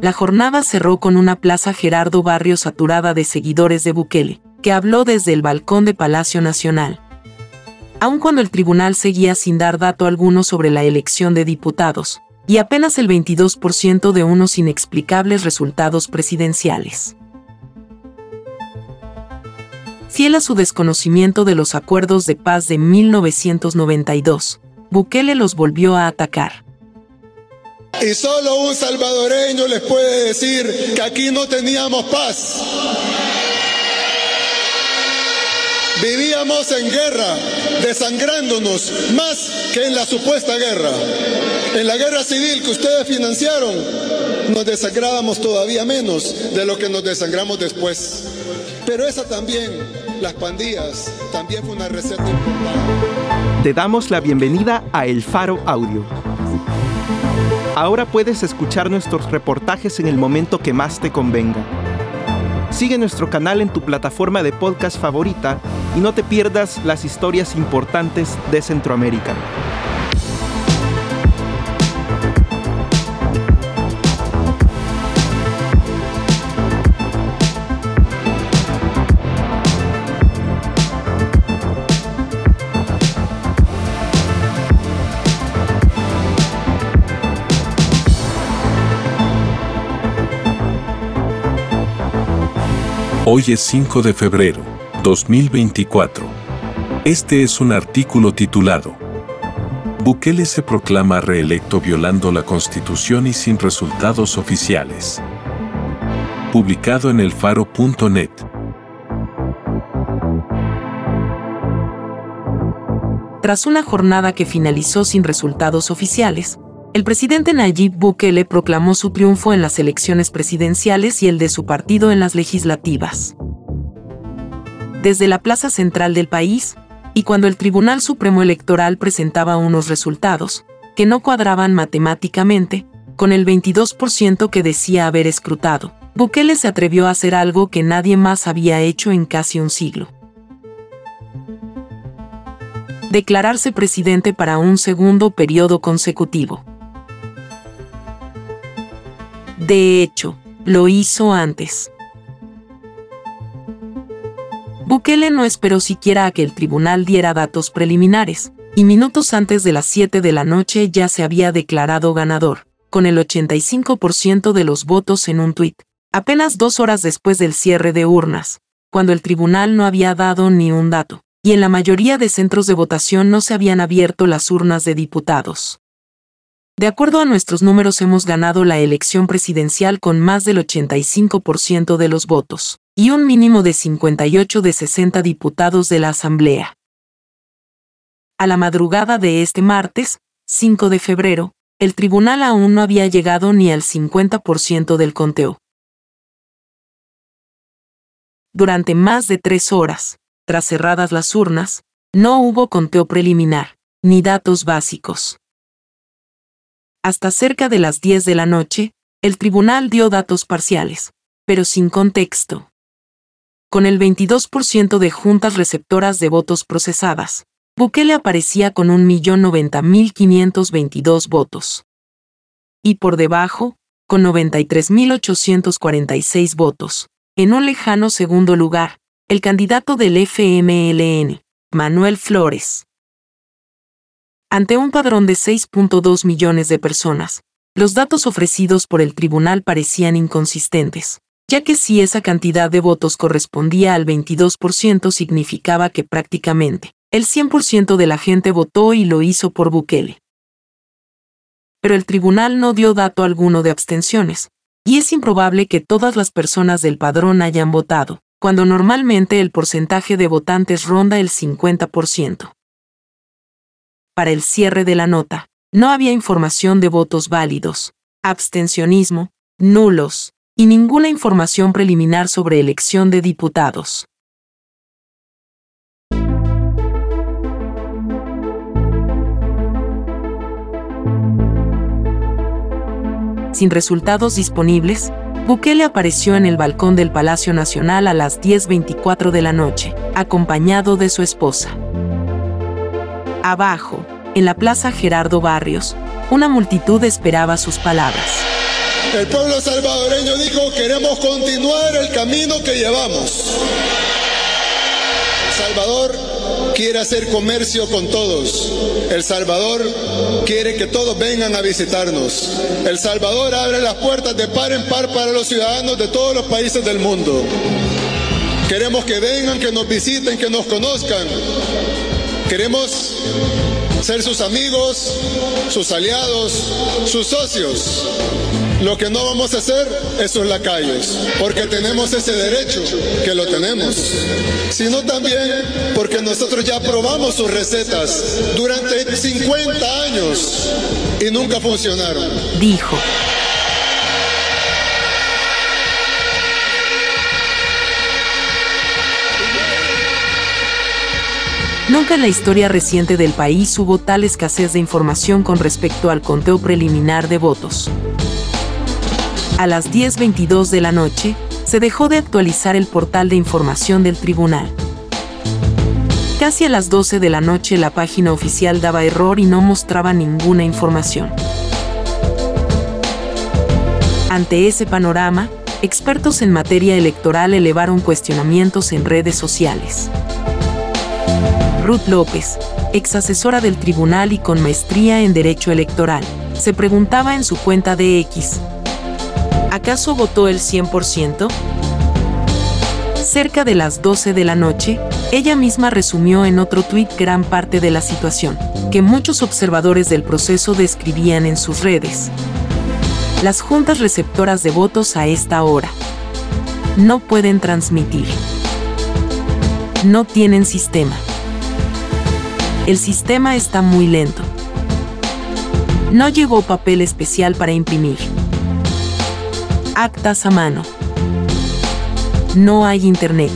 La jornada cerró con una plaza Gerardo Barrio saturada de seguidores de Bukele, que habló desde el balcón de Palacio Nacional. Aun cuando el tribunal seguía sin dar dato alguno sobre la elección de diputados, y apenas el 22% de unos inexplicables resultados presidenciales. Fiel a su desconocimiento de los acuerdos de paz de 1992, Bukele los volvió a atacar. Y solo un salvadoreño les puede decir que aquí no teníamos paz. Vivíamos en guerra, desangrándonos más que en la supuesta guerra. En la guerra civil que ustedes financiaron, nos desangrábamos todavía menos de lo que nos desangramos después. Pero esa también las pandillas también fue una receta importante. Te damos la bienvenida a El Faro Audio. Ahora puedes escuchar nuestros reportajes en el momento que más te convenga. Sigue nuestro canal en tu plataforma de podcast favorita y no te pierdas las historias importantes de Centroamérica. Hoy es 5 de febrero, 2024. Este es un artículo titulado Bukele se proclama reelecto violando la Constitución y sin resultados oficiales. Publicado en elfaro.net. Tras una jornada que finalizó sin resultados oficiales, el presidente Nayib Bukele proclamó su triunfo en las elecciones presidenciales y el de su partido en las legislativas. Desde la plaza central del país, y cuando el Tribunal Supremo Electoral presentaba unos resultados, que no cuadraban matemáticamente, con el 22% que decía haber escrutado, Bukele se atrevió a hacer algo que nadie más había hecho en casi un siglo. Declararse presidente para un segundo periodo consecutivo. De hecho, lo hizo antes. Bukele no esperó siquiera a que el tribunal diera datos preliminares, y minutos antes de las 7 de la noche ya se había declarado ganador, con el 85% de los votos en un tuit, apenas dos horas después del cierre de urnas, cuando el tribunal no había dado ni un dato, y en la mayoría de centros de votación no se habían abierto las urnas de diputados. De acuerdo a nuestros números hemos ganado la elección presidencial con más del 85% de los votos, y un mínimo de 58 de 60 diputados de la Asamblea. A la madrugada de este martes, 5 de febrero, el tribunal aún no había llegado ni al 50% del conteo. Durante más de tres horas, tras cerradas las urnas, no hubo conteo preliminar, ni datos básicos. Hasta cerca de las 10 de la noche, el tribunal dio datos parciales, pero sin contexto. Con el 22% de juntas receptoras de votos procesadas, Bukele aparecía con 1.090.522 votos. Y por debajo, con 93.846 votos, en un lejano segundo lugar, el candidato del FMLN, Manuel Flores, ante un padrón de 6.2 millones de personas, los datos ofrecidos por el tribunal parecían inconsistentes, ya que si esa cantidad de votos correspondía al 22% significaba que prácticamente el 100% de la gente votó y lo hizo por Bukele. Pero el tribunal no dio dato alguno de abstenciones, y es improbable que todas las personas del padrón hayan votado, cuando normalmente el porcentaje de votantes ronda el 50% para el cierre de la nota. No había información de votos válidos, abstencionismo, nulos, y ninguna información preliminar sobre elección de diputados. Sin resultados disponibles, Bukele apareció en el balcón del Palacio Nacional a las 10.24 de la noche, acompañado de su esposa. Abajo, en la Plaza Gerardo Barrios, una multitud esperaba sus palabras. El pueblo salvadoreño dijo, queremos continuar el camino que llevamos. El Salvador quiere hacer comercio con todos. El Salvador quiere que todos vengan a visitarnos. El Salvador abre las puertas de par en par para los ciudadanos de todos los países del mundo. Queremos que vengan, que nos visiten, que nos conozcan. Queremos ser sus amigos, sus aliados, sus socios. Lo que no vamos a hacer es sus lacayos, porque tenemos ese derecho, que lo tenemos, sino también porque nosotros ya probamos sus recetas durante 50 años y nunca funcionaron. Dijo. Nunca en la historia reciente del país hubo tal escasez de información con respecto al conteo preliminar de votos. A las 10.22 de la noche, se dejó de actualizar el portal de información del tribunal. Casi a las 12 de la noche la página oficial daba error y no mostraba ninguna información. Ante ese panorama, expertos en materia electoral elevaron cuestionamientos en redes sociales. Ruth López, ex asesora del tribunal y con maestría en Derecho Electoral, se preguntaba en su cuenta de X, ¿acaso votó el 100%? Cerca de las 12 de la noche, ella misma resumió en otro tuit gran parte de la situación, que muchos observadores del proceso describían en sus redes. Las juntas receptoras de votos a esta hora no pueden transmitir. No tienen sistema el sistema está muy lento. No llevó papel especial para imprimir. Actas a mano. No hay internet.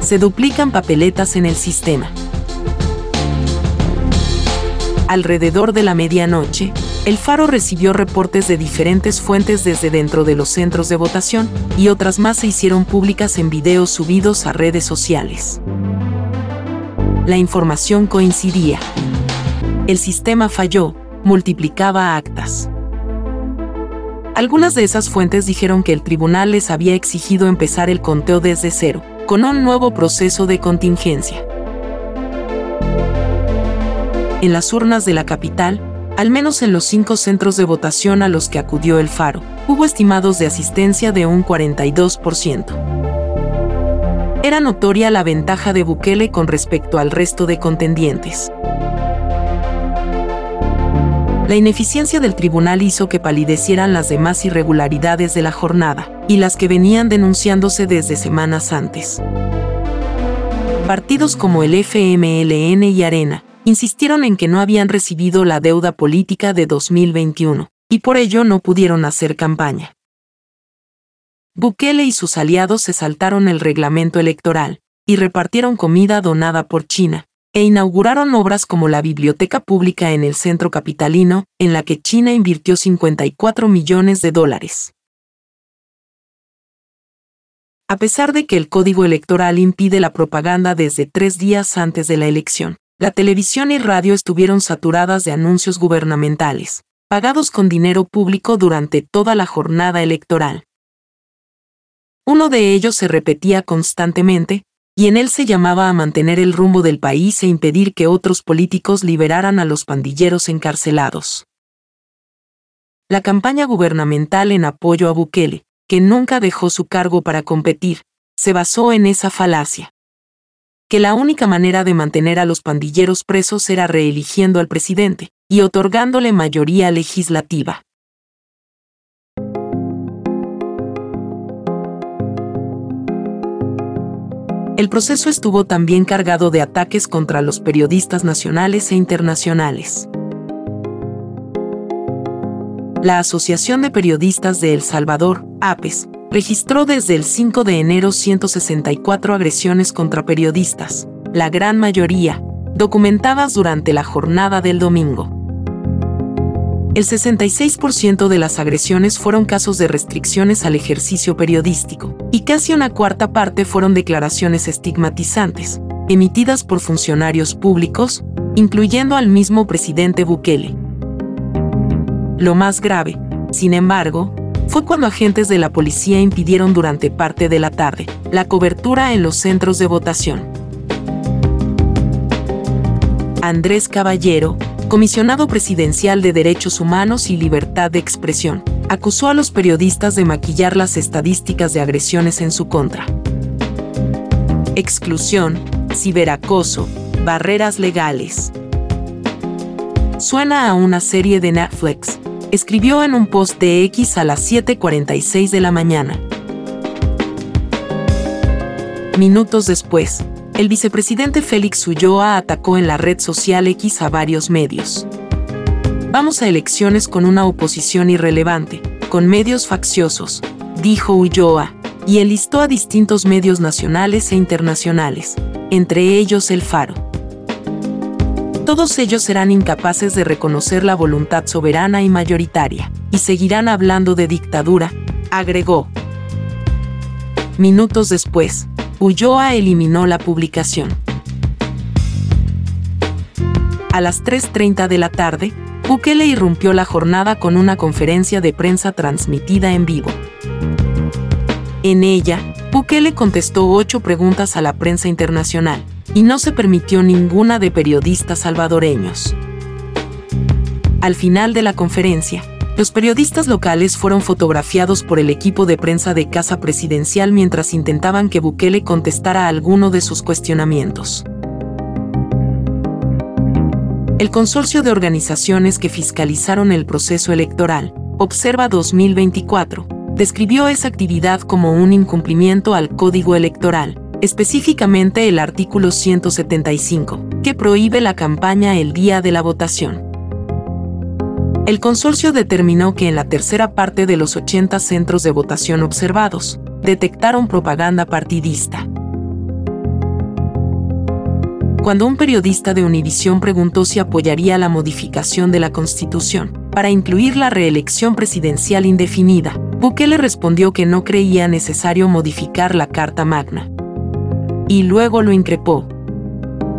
Se duplican papeletas en el sistema. Alrededor de la medianoche, el Faro recibió reportes de diferentes fuentes desde dentro de los centros de votación y otras más se hicieron públicas en videos subidos a redes sociales la información coincidía. El sistema falló, multiplicaba actas. Algunas de esas fuentes dijeron que el tribunal les había exigido empezar el conteo desde cero, con un nuevo proceso de contingencia. En las urnas de la capital, al menos en los cinco centros de votación a los que acudió el Faro, hubo estimados de asistencia de un 42% era notoria la ventaja de Bukele con respecto al resto de contendientes. La ineficiencia del tribunal hizo que palidecieran las demás irregularidades de la jornada, y las que venían denunciándose desde semanas antes. Partidos como el FMLN y Arena insistieron en que no habían recibido la deuda política de 2021, y por ello no pudieron hacer campaña. Bukele y sus aliados se saltaron el reglamento electoral y repartieron comida donada por China, e inauguraron obras como la biblioteca pública en el centro capitalino, en la que China invirtió 54 millones de dólares. A pesar de que el código electoral impide la propaganda desde tres días antes de la elección, la televisión y radio estuvieron saturadas de anuncios gubernamentales, pagados con dinero público durante toda la jornada electoral. Uno de ellos se repetía constantemente, y en él se llamaba a mantener el rumbo del país e impedir que otros políticos liberaran a los pandilleros encarcelados. La campaña gubernamental en apoyo a Bukele, que nunca dejó su cargo para competir, se basó en esa falacia. Que la única manera de mantener a los pandilleros presos era reeligiendo al presidente y otorgándole mayoría legislativa. El proceso estuvo también cargado de ataques contra los periodistas nacionales e internacionales. La Asociación de Periodistas de El Salvador, APES, registró desde el 5 de enero 164 agresiones contra periodistas, la gran mayoría, documentadas durante la jornada del domingo. El 66% de las agresiones fueron casos de restricciones al ejercicio periodístico, y casi una cuarta parte fueron declaraciones estigmatizantes, emitidas por funcionarios públicos, incluyendo al mismo presidente Bukele. Lo más grave, Sin embargo, fue cuando agentes de la policía impidieron durante parte de la tarde la cobertura en los centros de votación. Andrés Caballero, comisionado presidencial de Derechos Humanos y Libertad de Expresión, acusó a los periodistas de maquillar las estadísticas de agresiones en su contra. Exclusión, ciberacoso, barreras legales. Suena a una serie de Netflix, escribió en un post de X a las 7.46 de la mañana. Minutos después, el vicepresidente Félix Ulloa atacó en la red social X a varios medios. Vamos a elecciones con una oposición irrelevante, con medios facciosos, dijo Ulloa, y enlistó a distintos medios nacionales e internacionales, entre ellos El Faro. Todos ellos serán incapaces de reconocer la voluntad soberana y mayoritaria, y seguirán hablando de dictadura, agregó. Minutos después, Ulloa eliminó la publicación. A las 3.30 de la tarde, Bukele irrumpió la jornada con una conferencia de prensa transmitida en vivo. En ella, Bukele contestó ocho preguntas a la prensa internacional, y no se permitió ninguna de periodistas salvadoreños. Al final de la conferencia, los periodistas locales fueron fotografiados por el equipo de prensa de Casa Presidencial mientras intentaban que Bukele contestara alguno de sus cuestionamientos. El consorcio de organizaciones que fiscalizaron el proceso electoral, Observa 2024, describió esa actividad como un incumplimiento al Código Electoral, específicamente el artículo 175, que prohíbe la campaña el día de la votación. El consorcio determinó que en la tercera parte de los 80 centros de votación observados, detectaron propaganda partidista cuando un periodista de Univisión preguntó si apoyaría la modificación de la Constitución para incluir la reelección presidencial indefinida, Bukele respondió que no creía necesario modificar la Carta Magna. Y luego lo increpó.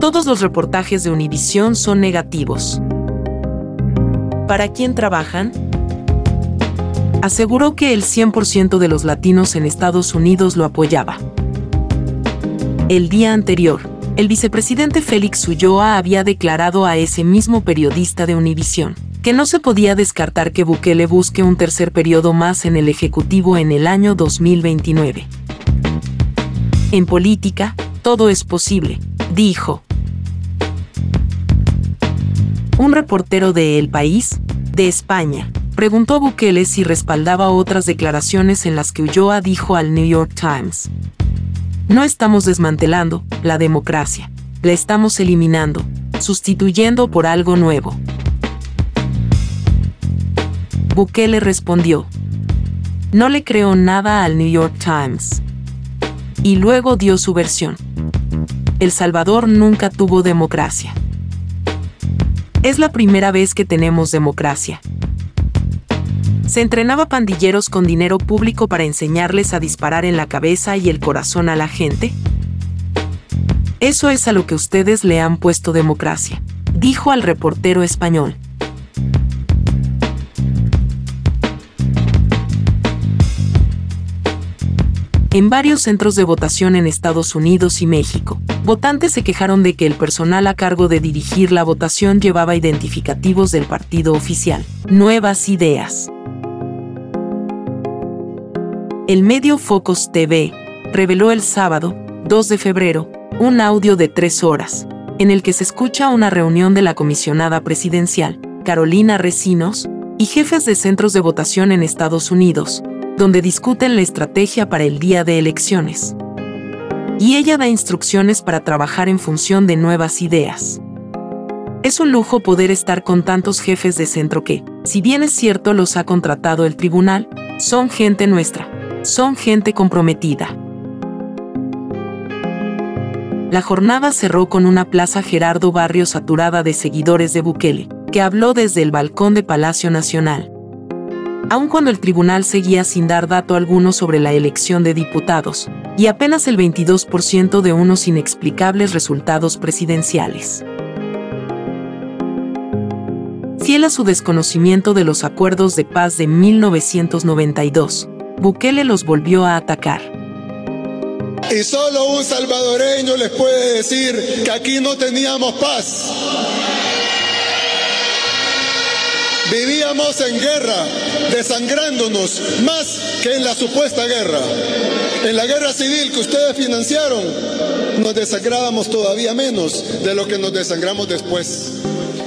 Todos los reportajes de Univisión son negativos. ¿Para quién trabajan? Aseguró que el 100% de los latinos en Estados Unidos lo apoyaba. El día anterior, el vicepresidente Félix Ulloa había declarado a ese mismo periodista de Univisión que no se podía descartar que Bukele busque un tercer periodo más en el Ejecutivo en el año 2029. En política, todo es posible, dijo. Un reportero de El País, de España, preguntó a Bukele si respaldaba otras declaraciones en las que Ulloa dijo al New York Times, no estamos desmantelando la democracia, la estamos eliminando, sustituyendo por algo nuevo. Bukele respondió, no le creo nada al New York Times. Y luego dio su versión. El Salvador nunca tuvo democracia. Es la primera vez que tenemos democracia, se entrenaba pandilleros con dinero público para enseñarles a disparar en la cabeza y el corazón a la gente. Eso es a lo que ustedes le han puesto democracia, dijo al reportero español. En varios centros de votación en Estados Unidos y México, votantes se quejaron de que el personal a cargo de dirigir la votación llevaba identificativos del partido oficial. Nuevas ideas el medio Focus TV reveló el sábado, 2 de febrero, un audio de tres horas, en el que se escucha una reunión de la comisionada presidencial, Carolina Recinos, y jefes de centros de votación en Estados Unidos, donde discuten la estrategia para el día de elecciones. Y ella da instrucciones para trabajar en función de nuevas ideas. Es un lujo poder estar con tantos jefes de centro que, si bien es cierto los ha contratado el tribunal, son gente nuestra son gente comprometida. La jornada cerró con una plaza Gerardo Barrio saturada de seguidores de Bukele, que habló desde el balcón de Palacio Nacional. Aun cuando el tribunal seguía sin dar dato alguno sobre la elección de diputados, y apenas el 22% de unos inexplicables resultados presidenciales. Fiel a su desconocimiento de los acuerdos de paz de 1992, Bukele los volvió a atacar. Y solo un salvadoreño les puede decir que aquí no teníamos paz. Vivíamos en guerra, desangrándonos más que en la supuesta guerra. En la guerra civil que ustedes financiaron, nos desangrábamos todavía menos de lo que nos desangramos después.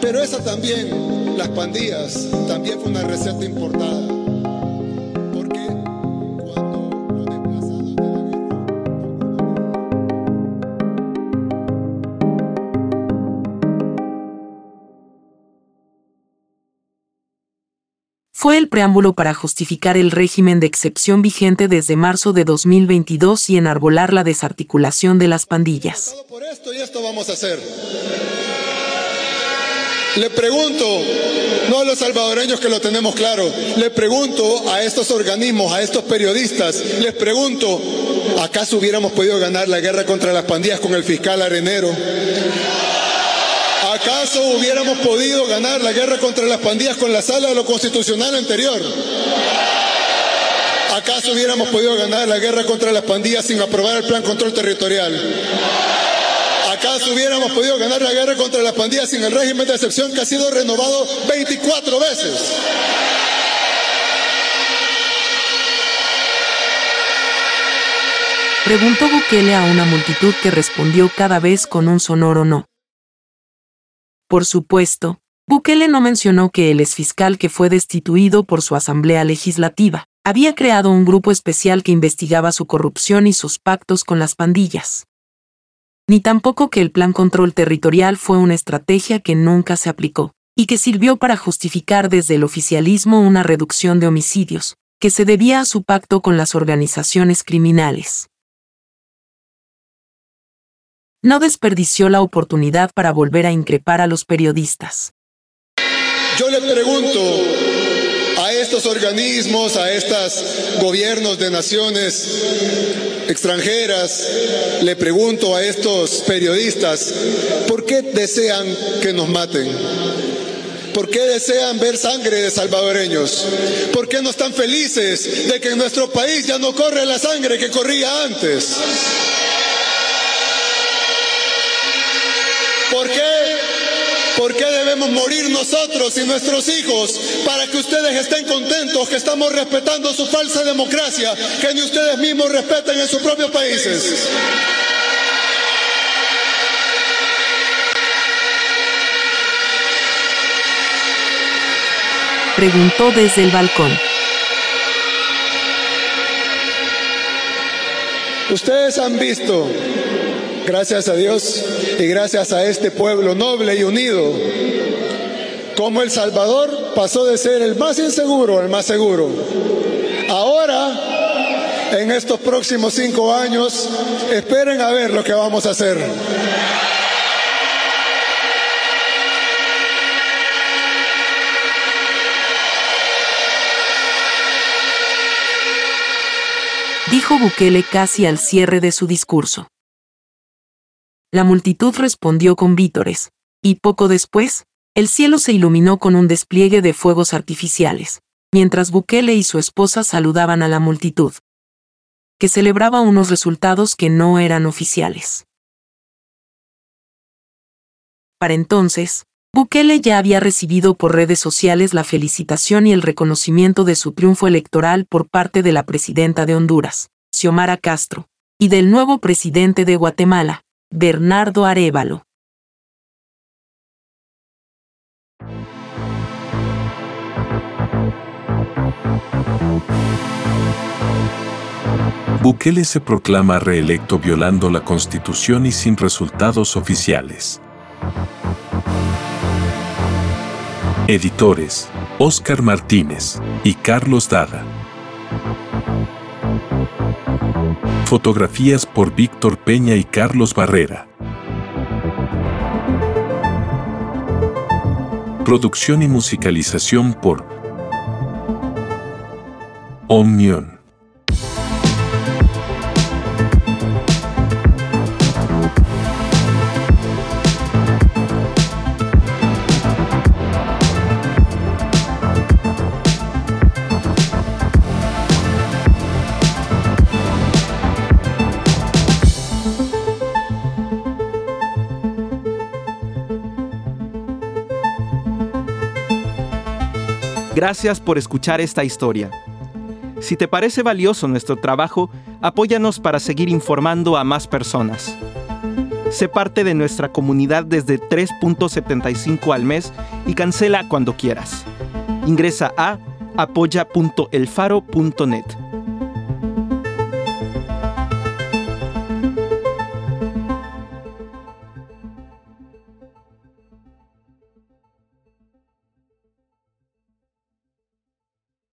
Pero esa también, las pandillas, también fue una receta importada. Fue el preámbulo para justificar el régimen de excepción vigente desde marzo de 2022 y enarbolar la desarticulación de las pandillas. Por esto y esto vamos a hacer. Le pregunto, no a los salvadoreños que lo tenemos claro, le pregunto a estos organismos, a estos periodistas, les pregunto, ¿acaso hubiéramos podido ganar la guerra contra las pandillas con el fiscal Arenero? ¿Acaso hubiéramos podido ganar la guerra contra las pandillas con la sala de lo constitucional anterior? ¿Acaso hubiéramos podido ganar la guerra contra las pandillas sin aprobar el plan control territorial? ¿Acaso hubiéramos podido ganar la guerra contra las pandillas sin el régimen de excepción que ha sido renovado 24 veces? Preguntó Bukele a una multitud que respondió cada vez con un sonoro no. Por supuesto, Bukele no mencionó que el exfiscal que fue destituido por su Asamblea Legislativa había creado un grupo especial que investigaba su corrupción y sus pactos con las pandillas. Ni tampoco que el Plan Control Territorial fue una estrategia que nunca se aplicó, y que sirvió para justificar desde el oficialismo una reducción de homicidios, que se debía a su pacto con las organizaciones criminales no desperdició la oportunidad para volver a increpar a los periodistas. Yo le pregunto a estos organismos, a estos gobiernos de naciones extranjeras, le pregunto a estos periodistas, ¿por qué desean que nos maten? ¿Por qué desean ver sangre de salvadoreños? ¿Por qué no están felices de que en nuestro país ya no corre la sangre que corría antes? ¿Por qué? ¿Por qué debemos morir nosotros y nuestros hijos para que ustedes estén contentos que estamos respetando su falsa democracia que ni ustedes mismos respeten en sus propios países? Preguntó desde el balcón. Ustedes han visto, gracias a Dios y gracias a este pueblo noble y unido, cómo El Salvador pasó de ser el más inseguro al más seguro. Ahora, en estos próximos cinco años, esperen a ver lo que vamos a hacer. dijo Bukele casi al cierre de su discurso. La multitud respondió con vítores, y poco después, el cielo se iluminó con un despliegue de fuegos artificiales, mientras Bukele y su esposa saludaban a la multitud, que celebraba unos resultados que no eran oficiales. Para entonces, Bukele ya había recibido por redes sociales la felicitación y el reconocimiento de su triunfo electoral por parte de la presidenta de Honduras, Xiomara Castro, y del nuevo presidente de Guatemala, Bernardo Arevalo. Bukele se proclama reelecto violando la Constitución y sin resultados oficiales. Editores, Óscar Martínez y Carlos Dada. Fotografías por Víctor Peña y Carlos Barrera. Producción y musicalización por Omnion. Gracias por escuchar esta historia. Si te parece valioso nuestro trabajo, apóyanos para seguir informando a más personas. Sé parte de nuestra comunidad desde 3.75 al mes y cancela cuando quieras. Ingresa a apoya.elfaro.net.